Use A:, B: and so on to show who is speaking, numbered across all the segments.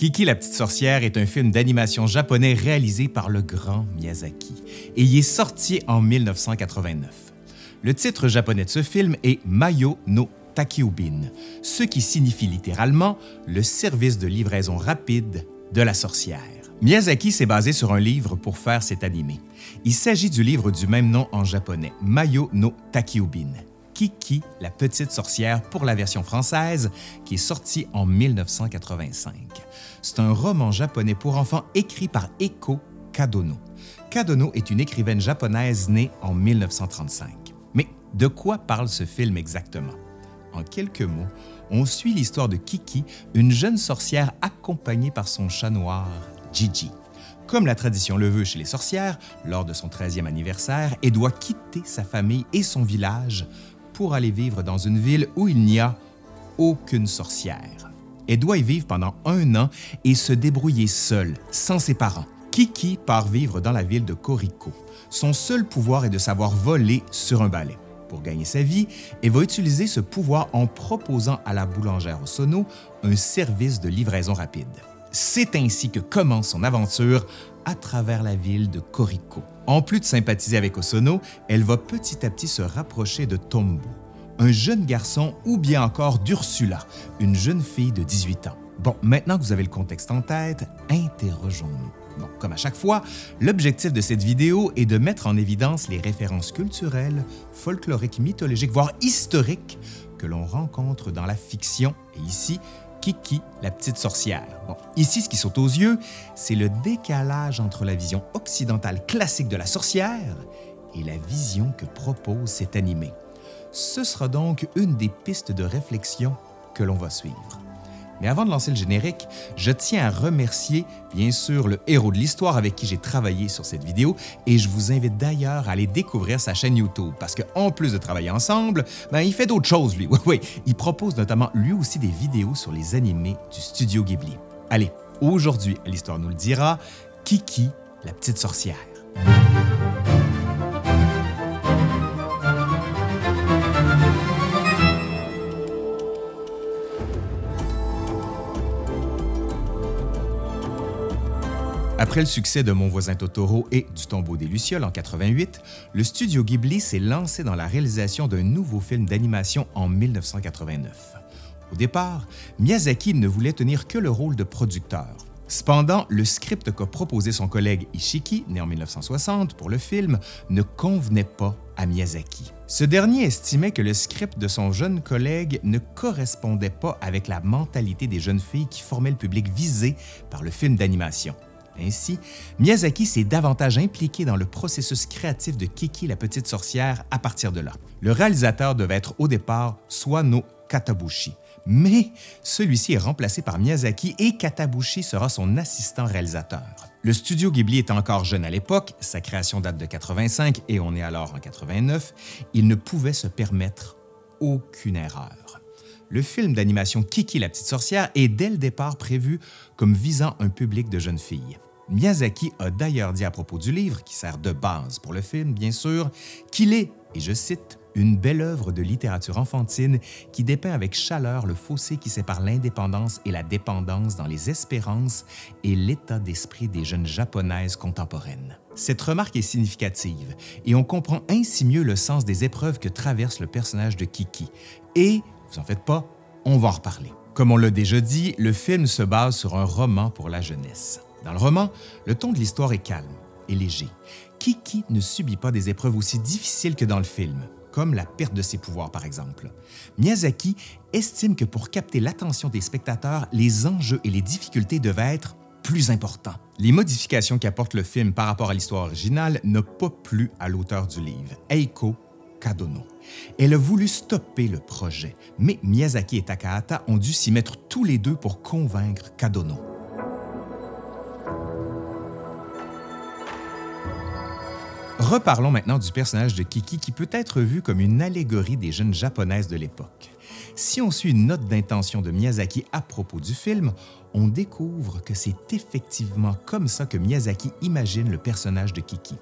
A: Kiki la petite sorcière est un film d'animation japonais réalisé par le grand Miyazaki et il est sorti en 1989. Le titre japonais de ce film est Mayo no Takiubin, ce qui signifie littéralement le service de livraison rapide de la sorcière. Miyazaki s'est basé sur un livre pour faire cet animé. Il s'agit du livre du même nom en japonais, Mayo no Takiubin. Kiki, la petite sorcière pour la version française, qui est sortie en 1985. C'est un roman japonais pour enfants écrit par Eko Kadono. Kadono est une écrivaine japonaise née en 1935. Mais de quoi parle ce film exactement? En quelques mots, on suit l'histoire de Kiki, une jeune sorcière accompagnée par son chat noir, Gigi. Comme la tradition le veut chez les sorcières, lors de son 13e anniversaire, elle doit quitter sa famille et son village pour aller vivre dans une ville où il n'y a aucune sorcière. Elle doit y vivre pendant un an et se débrouiller seule, sans ses parents. Kiki part vivre dans la ville de Koriko. Son seul pouvoir est de savoir voler sur un balai. Pour gagner sa vie, elle va utiliser ce pouvoir en proposant à la boulangère Osono un service de livraison rapide. C'est ainsi que commence son aventure à travers la ville de Koriko. En plus de sympathiser avec Osono, elle va petit à petit se rapprocher de Tombo, un jeune garçon ou bien encore d'Ursula, une jeune fille de 18 ans. Bon, maintenant que vous avez le contexte en tête, interrogeons-nous. Comme à chaque fois, l'objectif de cette vidéo est de mettre en évidence les références culturelles, folkloriques, mythologiques, voire historiques que l'on rencontre dans la fiction et ici Kiki, la petite sorcière. Bon, ici, ce qui saute aux yeux, c'est le décalage entre la vision occidentale classique de la sorcière et la vision que propose cet animé. Ce sera donc une des pistes de réflexion que l'on va suivre. Mais avant de lancer le générique, je tiens à remercier bien sûr le héros de l'histoire avec qui j'ai travaillé sur cette vidéo et je vous invite d'ailleurs à aller découvrir sa chaîne YouTube parce qu'en plus de travailler ensemble, ben, il fait d'autres choses lui. Oui, oui, il propose notamment lui aussi des vidéos sur les animés du studio Ghibli. Allez, aujourd'hui, l'histoire nous le dira, Kiki, la petite sorcière. Après le succès de Mon voisin Totoro et du Tombeau des Lucioles en 88, le studio Ghibli s'est lancé dans la réalisation d'un nouveau film d'animation en 1989. Au départ, Miyazaki ne voulait tenir que le rôle de producteur. Cependant, le script qu'a proposé son collègue Ishiki, né en 1960, pour le film, ne convenait pas à Miyazaki. Ce dernier estimait que le script de son jeune collègue ne correspondait pas avec la mentalité des jeunes filles qui formaient le public visé par le film d'animation. Ainsi, Miyazaki s'est davantage impliqué dans le processus créatif de Kiki la petite sorcière à partir de là. Le réalisateur devait être au départ Swano Katabushi, mais celui-ci est remplacé par Miyazaki et Katabushi sera son assistant réalisateur. Le studio Ghibli est encore jeune à l'époque, sa création date de 85 et on est alors en 89, il ne pouvait se permettre aucune erreur. Le film d'animation Kiki la petite sorcière est dès le départ prévu comme visant un public de jeunes filles. Miyazaki a d'ailleurs dit à propos du livre, qui sert de base pour le film, bien sûr, qu'il est, et je cite, une belle œuvre de littérature enfantine qui dépeint avec chaleur le fossé qui sépare l'indépendance et la dépendance dans les espérances et l'état d'esprit des jeunes japonaises contemporaines. Cette remarque est significative et on comprend ainsi mieux le sens des épreuves que traverse le personnage de Kiki. Et, vous en faites pas, on va en reparler. Comme on l'a déjà dit, le film se base sur un roman pour la jeunesse. Dans le roman, le ton de l'histoire est calme et léger. Kiki ne subit pas des épreuves aussi difficiles que dans le film, comme la perte de ses pouvoirs par exemple? Miyazaki estime que pour capter l'attention des spectateurs, les enjeux et les difficultés devaient être plus importants. Les modifications qu'apporte le film par rapport à l'histoire originale n'ont pas plu à l'auteur du livre, Eiko Kadono. Elle a voulu stopper le projet, mais Miyazaki et Takahata ont dû s'y mettre tous les deux pour convaincre Kadono. Reparlons maintenant du personnage de Kiki qui peut être vu comme une allégorie des jeunes japonaises de l'époque. Si on suit une note d'intention de Miyazaki à propos du film, on découvre que c'est effectivement comme ça que Miyazaki imagine le personnage de Kiki.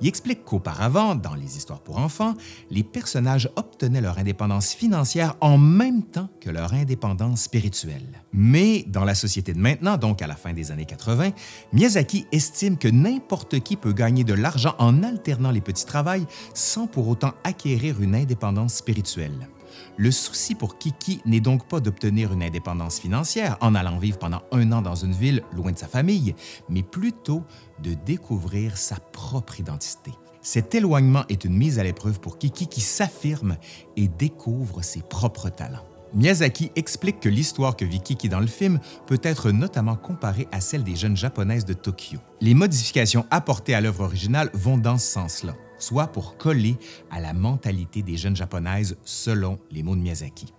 A: Il explique qu'auparavant, dans les histoires pour enfants, les personnages obtenaient leur indépendance financière en même temps que leur indépendance spirituelle. Mais dans la société de maintenant, donc à la fin des années 80, Miyazaki estime que n'importe qui peut gagner de l'argent en alternant les petits travails sans pour autant acquérir une indépendance spirituelle. Le souci pour Kiki n'est donc pas d'obtenir une indépendance financière en allant vivre pendant un an dans une ville loin de sa famille, mais plutôt de découvrir sa propre identité. Cet éloignement est une mise à l'épreuve pour Kiki qui s'affirme et découvre ses propres talents. Miyazaki explique que l'histoire que vit Kiki dans le film peut être notamment comparée à celle des jeunes japonaises de Tokyo. Les modifications apportées à l'œuvre originale vont dans ce sens-là soit pour coller à la mentalité des jeunes japonaises selon les mots de Miyazaki.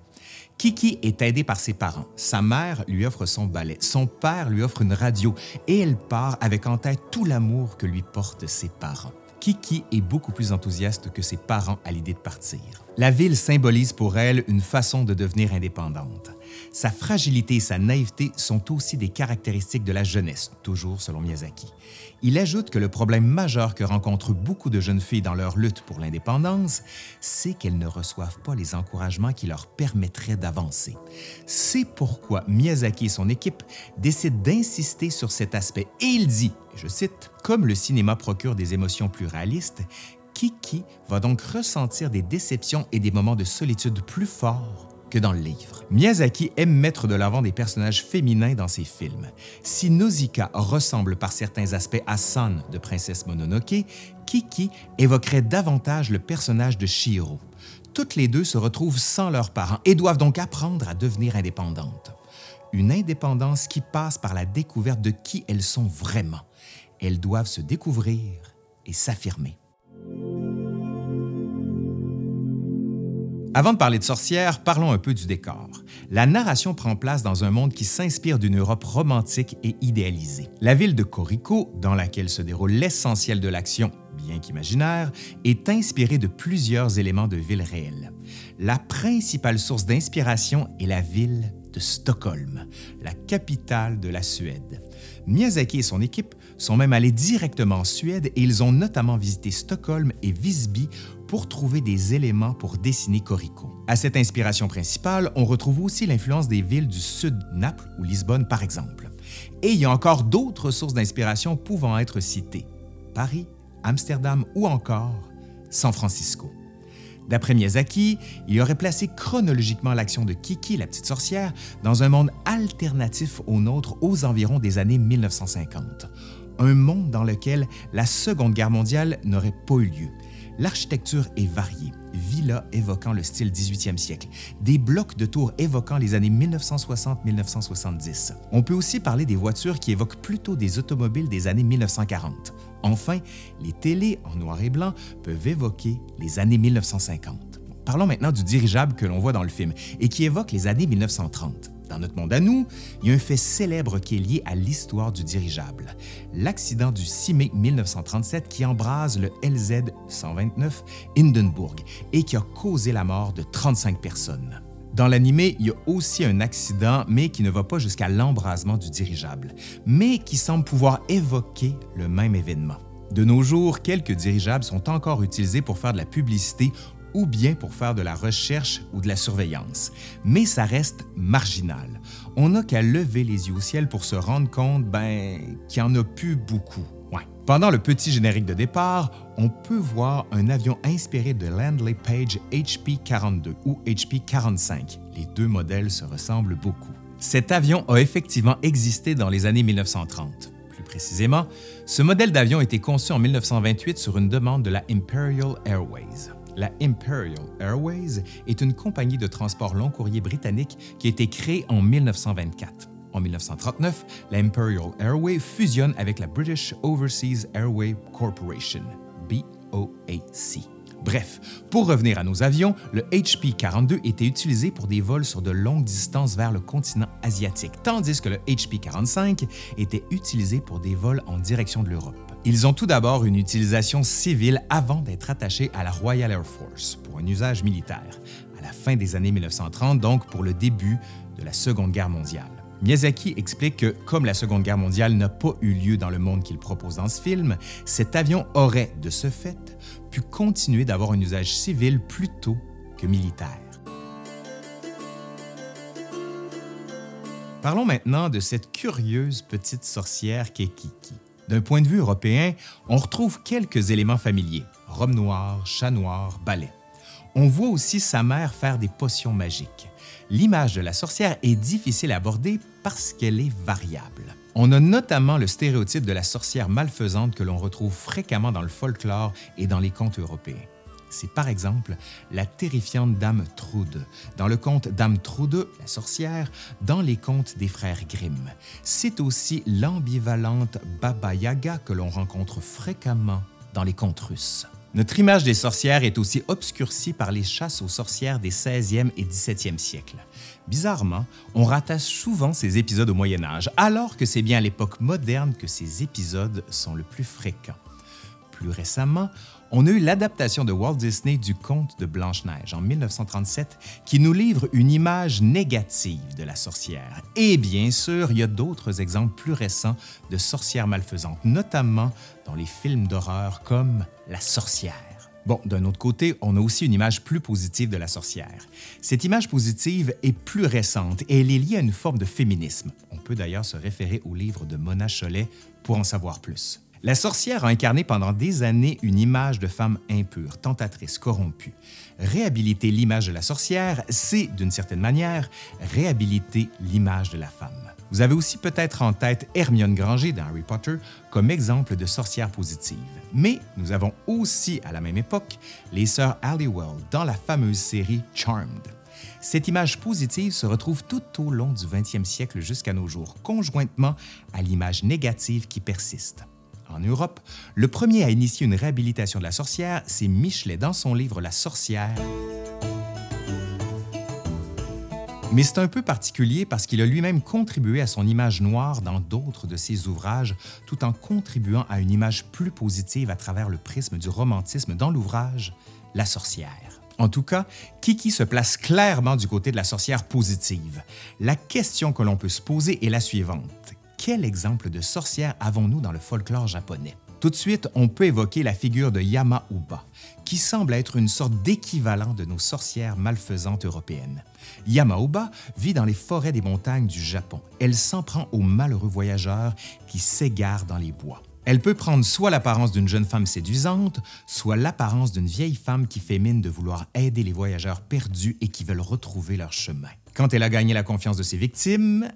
A: Kiki est aidée par ses parents. Sa mère lui offre son ballet, son père lui offre une radio et elle part avec en tête tout l'amour que lui portent ses parents. Kiki est beaucoup plus enthousiaste que ses parents à l'idée de partir. La ville symbolise pour elle une façon de devenir indépendante. Sa fragilité et sa naïveté sont aussi des caractéristiques de la jeunesse, toujours selon Miyazaki. Il ajoute que le problème majeur que rencontrent beaucoup de jeunes filles dans leur lutte pour l'indépendance, c'est qu'elles ne reçoivent pas les encouragements qui leur permettraient d'avancer. C'est pourquoi Miyazaki et son équipe décident d'insister sur cet aspect et il dit, je cite, Comme le cinéma procure des émotions plus réalistes, Kiki va donc ressentir des déceptions et des moments de solitude plus forts que dans le livre. Miyazaki aime mettre de l'avant des personnages féminins dans ses films. Si Nausicaa ressemble par certains aspects à San de Princesse Mononoke, Kiki évoquerait davantage le personnage de Shiro. Toutes les deux se retrouvent sans leurs parents et doivent donc apprendre à devenir indépendantes. Une indépendance qui passe par la découverte de qui elles sont vraiment. Elles doivent se découvrir et s'affirmer. Avant de parler de sorcières, parlons un peu du décor. La narration prend place dans un monde qui s'inspire d'une Europe romantique et idéalisée. La ville de Corico, dans laquelle se déroule l'essentiel de l'action, bien qu'imaginaire, est inspirée de plusieurs éléments de villes réelles. La principale source d'inspiration est la ville de Stockholm, la capitale de la Suède. Miyazaki et son équipe sont même allés directement en Suède et ils ont notamment visité Stockholm et Visby pour trouver des éléments pour dessiner Corico. À cette inspiration principale, on retrouve aussi l'influence des villes du sud, Naples ou Lisbonne par exemple. Et il y a encore d'autres sources d'inspiration pouvant être citées. Paris, Amsterdam ou encore San Francisco. D'après Miyazaki, il aurait placé chronologiquement l'action de Kiki, la petite sorcière, dans un monde alternatif au nôtre aux environs des années 1950. Un monde dans lequel la Seconde Guerre mondiale n'aurait pas eu lieu L'architecture est variée, villas évoquant le style 18e siècle, des blocs de tours évoquant les années 1960-1970. On peut aussi parler des voitures qui évoquent plutôt des automobiles des années 1940. Enfin, les télés en noir et blanc peuvent évoquer les années 1950. Parlons maintenant du dirigeable que l'on voit dans le film et qui évoque les années 1930. Dans notre monde à nous, il y a un fait célèbre qui est lié à l'histoire du dirigeable. L'accident du 6 mai 1937 qui embrase le LZ-129 Hindenburg et qui a causé la mort de 35 personnes. Dans l'animé, il y a aussi un accident, mais qui ne va pas jusqu'à l'embrasement du dirigeable, mais qui semble pouvoir évoquer le même événement. De nos jours, quelques dirigeables sont encore utilisés pour faire de la publicité ou bien pour faire de la recherche ou de la surveillance. Mais ça reste marginal. On n'a qu'à lever les yeux au ciel pour se rendre compte ben, qu'il n'y en a plus beaucoup. Pendant le petit générique de départ, on peut voir un avion inspiré de Landley Page HP-42 ou HP-45. Les deux modèles se ressemblent beaucoup. Cet avion a effectivement existé dans les années 1930. Plus précisément, ce modèle d'avion a été conçu en 1928 sur une demande de la Imperial Airways. La Imperial Airways est une compagnie de transport long courrier britannique qui a été créée en 1924. En 1939, la Imperial Airways fusionne avec la British Overseas Airway Corporation, BOAC. Bref, pour revenir à nos avions, le HP-42 était utilisé pour des vols sur de longues distances vers le continent asiatique, tandis que le HP-45 était utilisé pour des vols en direction de l'Europe. Ils ont tout d'abord une utilisation civile avant d'être attachés à la Royal Air Force pour un usage militaire. à la fin des années 1930, donc pour le début de la Seconde Guerre mondiale. Miyazaki explique que, comme la Seconde Guerre mondiale n'a pas eu lieu dans le monde qu'il propose dans ce film, cet avion aurait, de ce fait, pu continuer d'avoir un usage civil plutôt que militaire. Parlons maintenant de cette curieuse petite sorcière qu'est Kiki. D'un point de vue européen, on retrouve quelques éléments familiers robe noire, chat noir, balai. On voit aussi sa mère faire des potions magiques. L'image de la sorcière est difficile à aborder parce qu'elle est variable. On a notamment le stéréotype de la sorcière malfaisante que l'on retrouve fréquemment dans le folklore et dans les contes européens. C'est par exemple la terrifiante Dame Trude, dans le conte Dame Trude, la sorcière, dans les contes des frères Grimm. C'est aussi l'ambivalente Baba Yaga que l'on rencontre fréquemment dans les contes russes. Notre image des sorcières est aussi obscurcie par les chasses aux sorcières des 16e et 17e siècles. Bizarrement, on rattache souvent ces épisodes au Moyen Âge, alors que c'est bien à l'époque moderne que ces épisodes sont le plus fréquents. Plus récemment, on a eu l'adaptation de Walt Disney du conte de Blanche-Neige en 1937 qui nous livre une image négative de la sorcière. Et bien sûr, il y a d'autres exemples plus récents de sorcières malfaisantes, notamment dans les films d'horreur comme La sorcière. Bon, d'un autre côté, on a aussi une image plus positive de la sorcière. Cette image positive est plus récente et elle est liée à une forme de féminisme. On peut d'ailleurs se référer au livre de Mona Chollet pour en savoir plus. La sorcière a incarné pendant des années une image de femme impure, tentatrice, corrompue. Réhabiliter l'image de la sorcière, c'est, d'une certaine manière, réhabiliter l'image de la femme. Vous avez aussi peut-être en tête Hermione Granger dans Harry Potter comme exemple de sorcière positive. Mais nous avons aussi, à la même époque, les sœurs Halliwell dans la fameuse série Charmed. Cette image positive se retrouve tout au long du 20e siècle jusqu'à nos jours, conjointement à l'image négative qui persiste. En Europe, le premier à initier une réhabilitation de la sorcière, c'est Michelet dans son livre La sorcière. Mais c'est un peu particulier parce qu'il a lui-même contribué à son image noire dans d'autres de ses ouvrages, tout en contribuant à une image plus positive à travers le prisme du romantisme dans l'ouvrage La sorcière. En tout cas, Kiki se place clairement du côté de la sorcière positive. La question que l'on peut se poser est la suivante quel exemple de sorcière avons-nous dans le folklore japonais? Tout de suite, on peut évoquer la figure de Yama-Uba, qui semble être une sorte d'équivalent de nos sorcières malfaisantes européennes. Yama-Uba vit dans les forêts des montagnes du Japon. Elle s'en prend aux malheureux voyageurs qui s'égarent dans les bois. Elle peut prendre soit l'apparence d'une jeune femme séduisante, soit l'apparence d'une vieille femme qui fait mine de vouloir aider les voyageurs perdus et qui veulent retrouver leur chemin. Quand elle a gagné la confiance de ses victimes,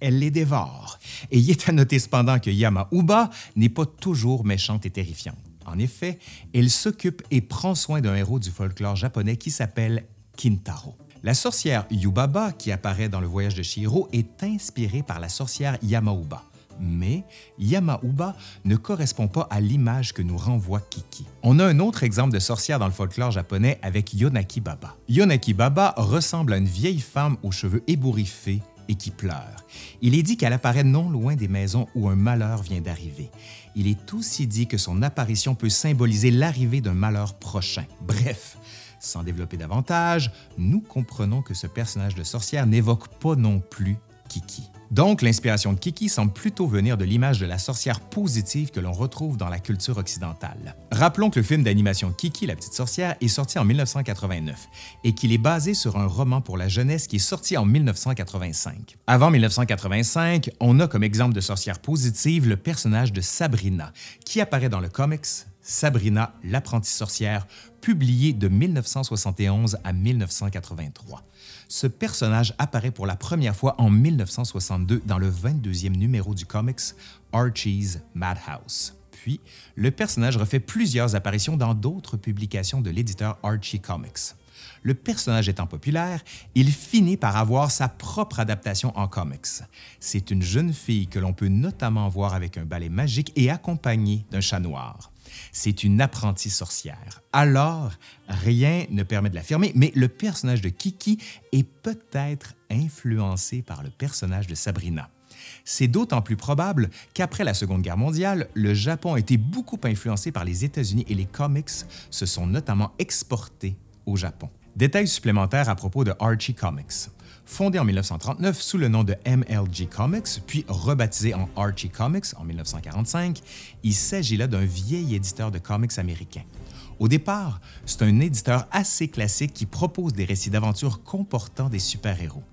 A: elle les dévore. Et il est à noter cependant que Yama-Uba n'est pas toujours méchante et terrifiante. En effet, elle s'occupe et prend soin d'un héros du folklore japonais qui s'appelle Kintaro. La sorcière Yubaba, qui apparaît dans le voyage de Shiro, est inspirée par la sorcière Yamauba. Mais Yamauba ne correspond pas à l'image que nous renvoie Kiki. On a un autre exemple de sorcière dans le folklore japonais avec Yonaki Baba. Yonaki Baba ressemble à une vieille femme aux cheveux ébouriffés et qui pleure. Il est dit qu'elle apparaît non loin des maisons où un malheur vient d'arriver. Il est aussi dit que son apparition peut symboliser l'arrivée d'un malheur prochain. Bref, sans développer davantage, nous comprenons que ce personnage de sorcière n'évoque pas non plus Kiki. Donc, l'inspiration de Kiki semble plutôt venir de l'image de la sorcière positive que l'on retrouve dans la culture occidentale. Rappelons que le film d'animation Kiki, la petite sorcière, est sorti en 1989 et qu'il est basé sur un roman pour la jeunesse qui est sorti en 1985. Avant 1985, on a comme exemple de sorcière positive le personnage de Sabrina, qui apparaît dans le comics Sabrina, l'apprentie sorcière, publié de 1971 à 1983. Ce personnage apparaît pour la première fois en 1962 dans le 22e numéro du comics Archie's Madhouse. Puis, le personnage refait plusieurs apparitions dans d'autres publications de l'éditeur Archie Comics. Le personnage étant populaire, il finit par avoir sa propre adaptation en comics. C'est une jeune fille que l'on peut notamment voir avec un balai magique et accompagnée d'un chat noir. C'est une apprentie sorcière. Alors, rien ne permet de l'affirmer, mais le personnage de Kiki est peut-être influencé par le personnage de Sabrina. C'est d'autant plus probable qu'après la Seconde Guerre mondiale, le Japon a été beaucoup influencé par les États-Unis et les comics se sont notamment exportés au Japon. Détails supplémentaires à propos de Archie Comics. Fondé en 1939 sous le nom de MLG Comics, puis rebaptisé en Archie Comics en 1945, il s'agit là d'un vieil éditeur de comics américain. Au départ, c'est un éditeur assez classique qui propose des récits d'aventure comportant des super-héros.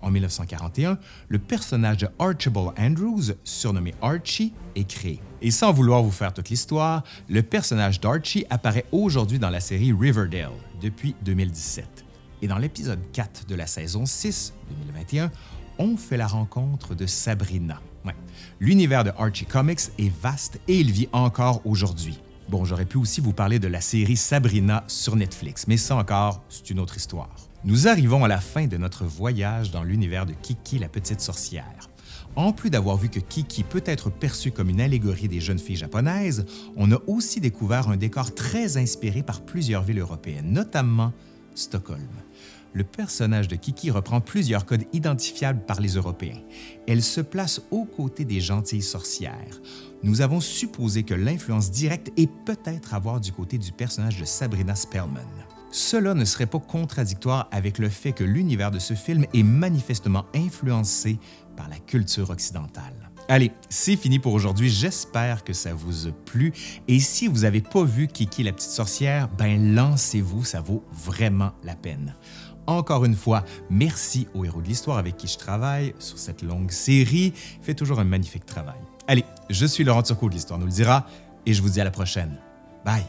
A: En 1941, le personnage de Archibald Andrews, surnommé Archie, est créé. Et sans vouloir vous faire toute l'histoire, le personnage d'Archie apparaît aujourd'hui dans la série Riverdale depuis 2017. Et dans l'épisode 4 de la saison 6 2021, on fait la rencontre de Sabrina. L'univers de Archie Comics est vaste et il vit encore aujourd'hui. Bon, j'aurais pu aussi vous parler de la série Sabrina sur Netflix, mais ça encore, c'est une autre histoire. Nous arrivons à la fin de notre voyage dans l'univers de Kiki la petite sorcière. En plus d'avoir vu que Kiki peut être perçue comme une allégorie des jeunes filles japonaises, on a aussi découvert un décor très inspiré par plusieurs villes européennes, notamment Stockholm. Le personnage de Kiki reprend plusieurs codes identifiables par les Européens. Elle se place aux côtés des gentilles sorcières. Nous avons supposé que l'influence directe est peut-être à voir du côté du personnage de Sabrina Spellman cela ne serait pas contradictoire avec le fait que l'univers de ce film est manifestement influencé par la culture occidentale. Allez, c'est fini pour aujourd'hui. J'espère que ça vous a plu. Et si vous n'avez pas vu Kiki la petite sorcière, ben lancez-vous, ça vaut vraiment la peine. Encore une fois, merci au héros de l'histoire avec qui je travaille sur cette longue série. Fait toujours un magnifique travail. Allez, je suis Laurent Turcot de l'Histoire nous le dira et je vous dis à la prochaine. Bye!